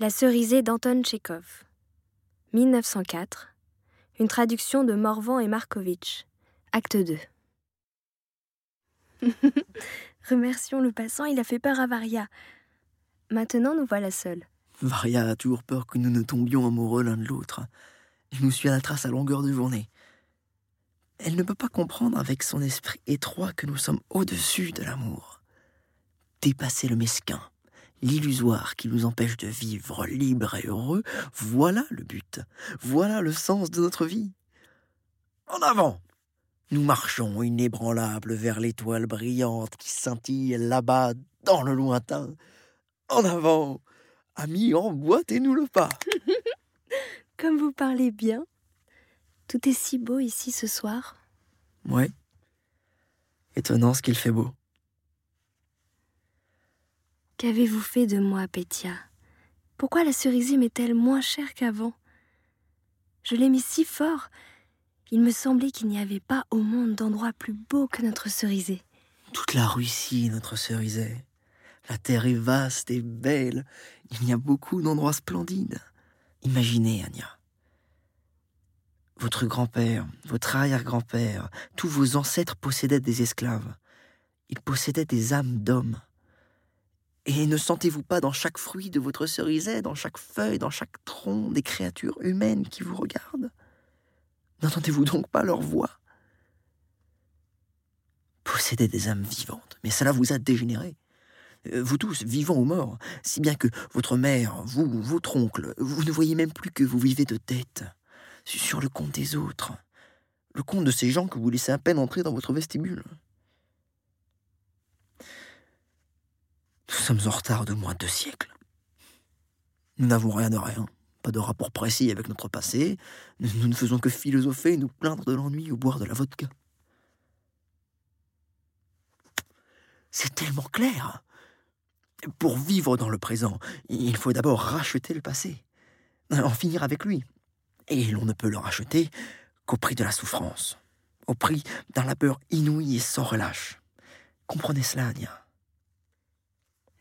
La cerisée d'Anton Tchekhov. 1904. Une traduction de Morvan et Markovitch. Acte 2. Remercions le passant, il a fait peur à Varia. Maintenant, nous voilà seuls. Varia a toujours peur que nous ne tombions amoureux l'un de l'autre. Je nous suis à la trace à longueur de journée. Elle ne peut pas comprendre avec son esprit étroit que nous sommes au-dessus de l'amour. Dépasser le mesquin, l'illusoire qui nous empêche de vivre libre et heureux, voilà le but, voilà le sens de notre vie. En avant Nous marchons inébranlables vers l'étoile brillante qui scintille là-bas dans le lointain. En avant Amis, emboîtez-nous le pas Comme vous parlez bien. Tout est si beau ici ce soir. Ouais. Étonnant ce qu'il fait beau. Qu'avez-vous fait de moi, Pétia? Pourquoi la cerisier m'est-elle moins chère qu'avant? Je l'ai mis si fort. Il me semblait qu'il n'y avait pas au monde d'endroit plus beau que notre cerisier. Toute la Russie notre cerisier. La terre est vaste et belle. Il y a beaucoup d'endroits splendides. Imaginez, Anya. Votre grand-père, votre arrière-grand-père, tous vos ancêtres possédaient des esclaves. Ils possédaient des âmes d'hommes. Et ne sentez-vous pas dans chaque fruit de votre cerisier, dans chaque feuille, dans chaque tronc, des créatures humaines qui vous regardent? N'entendez-vous donc pas leur voix? Possédez des âmes vivantes, mais cela vous a dégénéré. Euh, vous tous, vivants ou morts, si bien que votre mère, vous, votre oncle, vous ne voyez même plus que vous vivez de tête, sur le compte des autres, le compte de ces gens que vous laissez à peine entrer dans votre vestibule. Nous sommes en retard de moins de deux siècles. Nous n'avons rien de rien, pas de rapport précis avec notre passé, nous, ne faisons que philosopher et nous plaindre de l'ennui ou boire de la vodka. C'est tellement clair. Pour vivre dans le présent, il faut d'abord racheter le passé, en finir avec lui. Et l'on ne peut le racheter qu'au prix de la souffrance, au prix d'un labeur inouï et sans relâche. Comprenez cela, Anya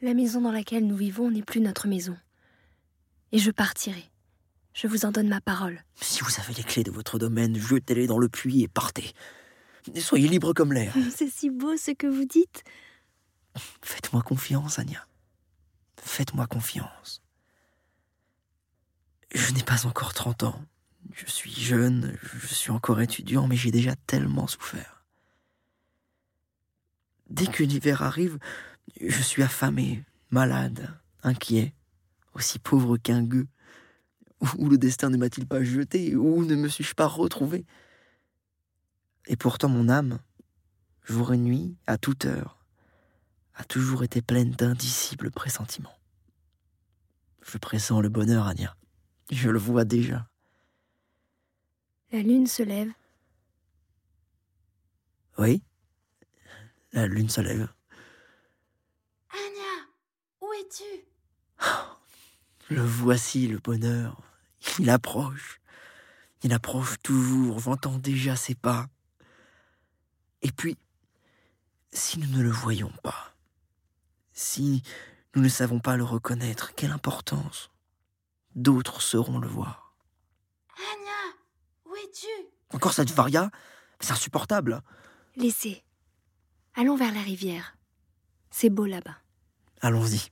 La maison dans laquelle nous vivons n'est plus notre maison. Et je partirai. Je vous en donne ma parole. Si vous avez les clés de votre domaine, jetez-les dans le puits et partez. Soyez libre comme l'air. C'est si beau ce que vous dites. Faites-moi confiance, Anya. Faites-moi confiance. Je n'ai pas encore 30 ans. Je suis jeune, je suis encore étudiant, mais j'ai déjà tellement souffert. Dès que l'hiver arrive, je suis affamé, malade, inquiet, aussi pauvre qu'un gueux. Où le destin ne m'a-t-il pas jeté? Où ne me suis-je pas retrouvé? Et pourtant mon âme, jour et nuit, à toute heure, a toujours été pleine d'indicibles pressentiments. Je pressens le bonheur, Anya. Je le vois déjà. La lune se lève. Oui, la lune se lève. Es-tu Le voici, le bonheur. Il approche. Il approche toujours, j'entends déjà ses pas. Et puis, si nous ne le voyons pas, si nous ne savons pas le reconnaître, quelle importance D'autres sauront le voir. Anya, où es-tu? Encore cette varia? C'est insupportable. Laissez. Allons vers la rivière. C'est beau là-bas. Allons-y.